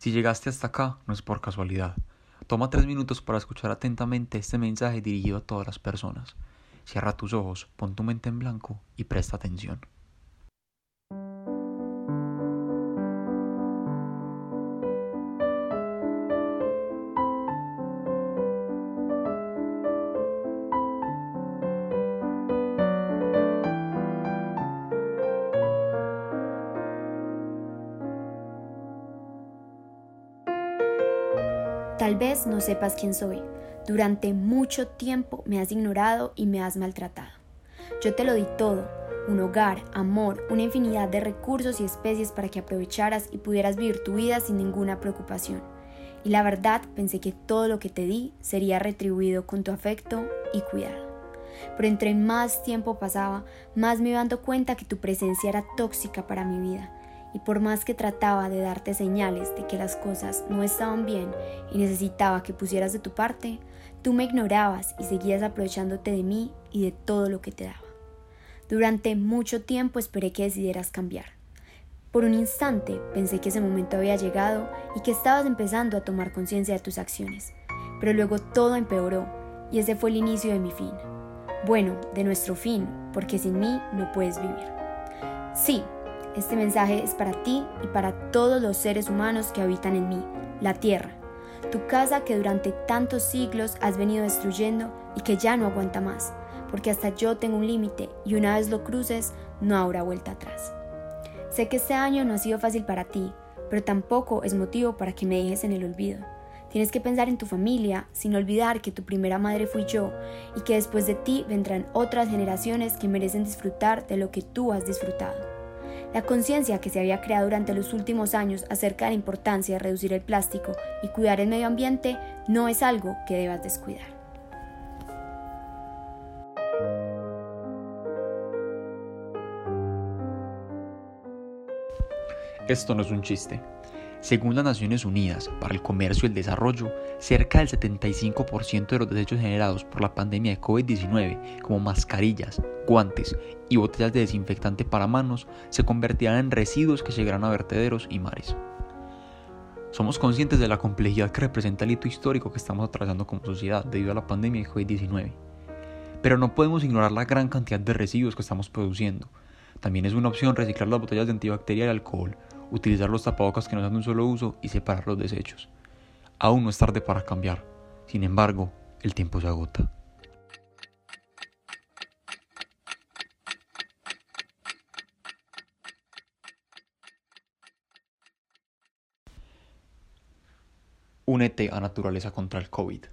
Si llegaste hasta acá, no es por casualidad. Toma tres minutos para escuchar atentamente este mensaje dirigido a todas las personas. Cierra tus ojos, pon tu mente en blanco y presta atención. Tal vez no sepas quién soy. Durante mucho tiempo me has ignorado y me has maltratado. Yo te lo di todo, un hogar, amor, una infinidad de recursos y especies para que aprovecharas y pudieras vivir tu vida sin ninguna preocupación. Y la verdad pensé que todo lo que te di sería retribuido con tu afecto y cuidado. Pero entre más tiempo pasaba, más me iba dando cuenta que tu presencia era tóxica para mi vida y por más que trataba de darte señales de que las cosas no estaban bien y necesitaba que pusieras de tu parte, tú me ignorabas y seguías aprovechándote de mí y de todo lo que te daba. Durante mucho tiempo esperé que decidieras cambiar. Por un instante pensé que ese momento había llegado y que estabas empezando a tomar conciencia de tus acciones, pero luego todo empeoró y ese fue el inicio de mi fin. Bueno, de nuestro fin, porque sin mí no puedes vivir. Sí, este mensaje es para ti y para todos los seres humanos que habitan en mí, la tierra, tu casa que durante tantos siglos has venido destruyendo y que ya no aguanta más, porque hasta yo tengo un límite y una vez lo cruces no habrá vuelta atrás. Sé que este año no ha sido fácil para ti, pero tampoco es motivo para que me dejes en el olvido. Tienes que pensar en tu familia, sin olvidar que tu primera madre fui yo y que después de ti vendrán otras generaciones que merecen disfrutar de lo que tú has disfrutado. La conciencia que se había creado durante los últimos años acerca de la importancia de reducir el plástico y cuidar el medio ambiente no es algo que debas descuidar. Esto no es un chiste. Según las Naciones Unidas para el Comercio y el Desarrollo, cerca del 75% de los desechos generados por la pandemia de COVID-19, como mascarillas, guantes y botellas de desinfectante para manos, se convertirán en residuos que llegarán a vertederos y mares. Somos conscientes de la complejidad que representa el hito histórico que estamos atravesando como sociedad debido a la pandemia de COVID-19. Pero no podemos ignorar la gran cantidad de residuos que estamos produciendo. También es una opción reciclar las botellas de antibacterial y alcohol, utilizar los tapabocas que no dan un solo uso y separar los desechos. Aún no es tarde para cambiar. Sin embargo, el tiempo se agota. Únete a Naturaleza contra el COVID.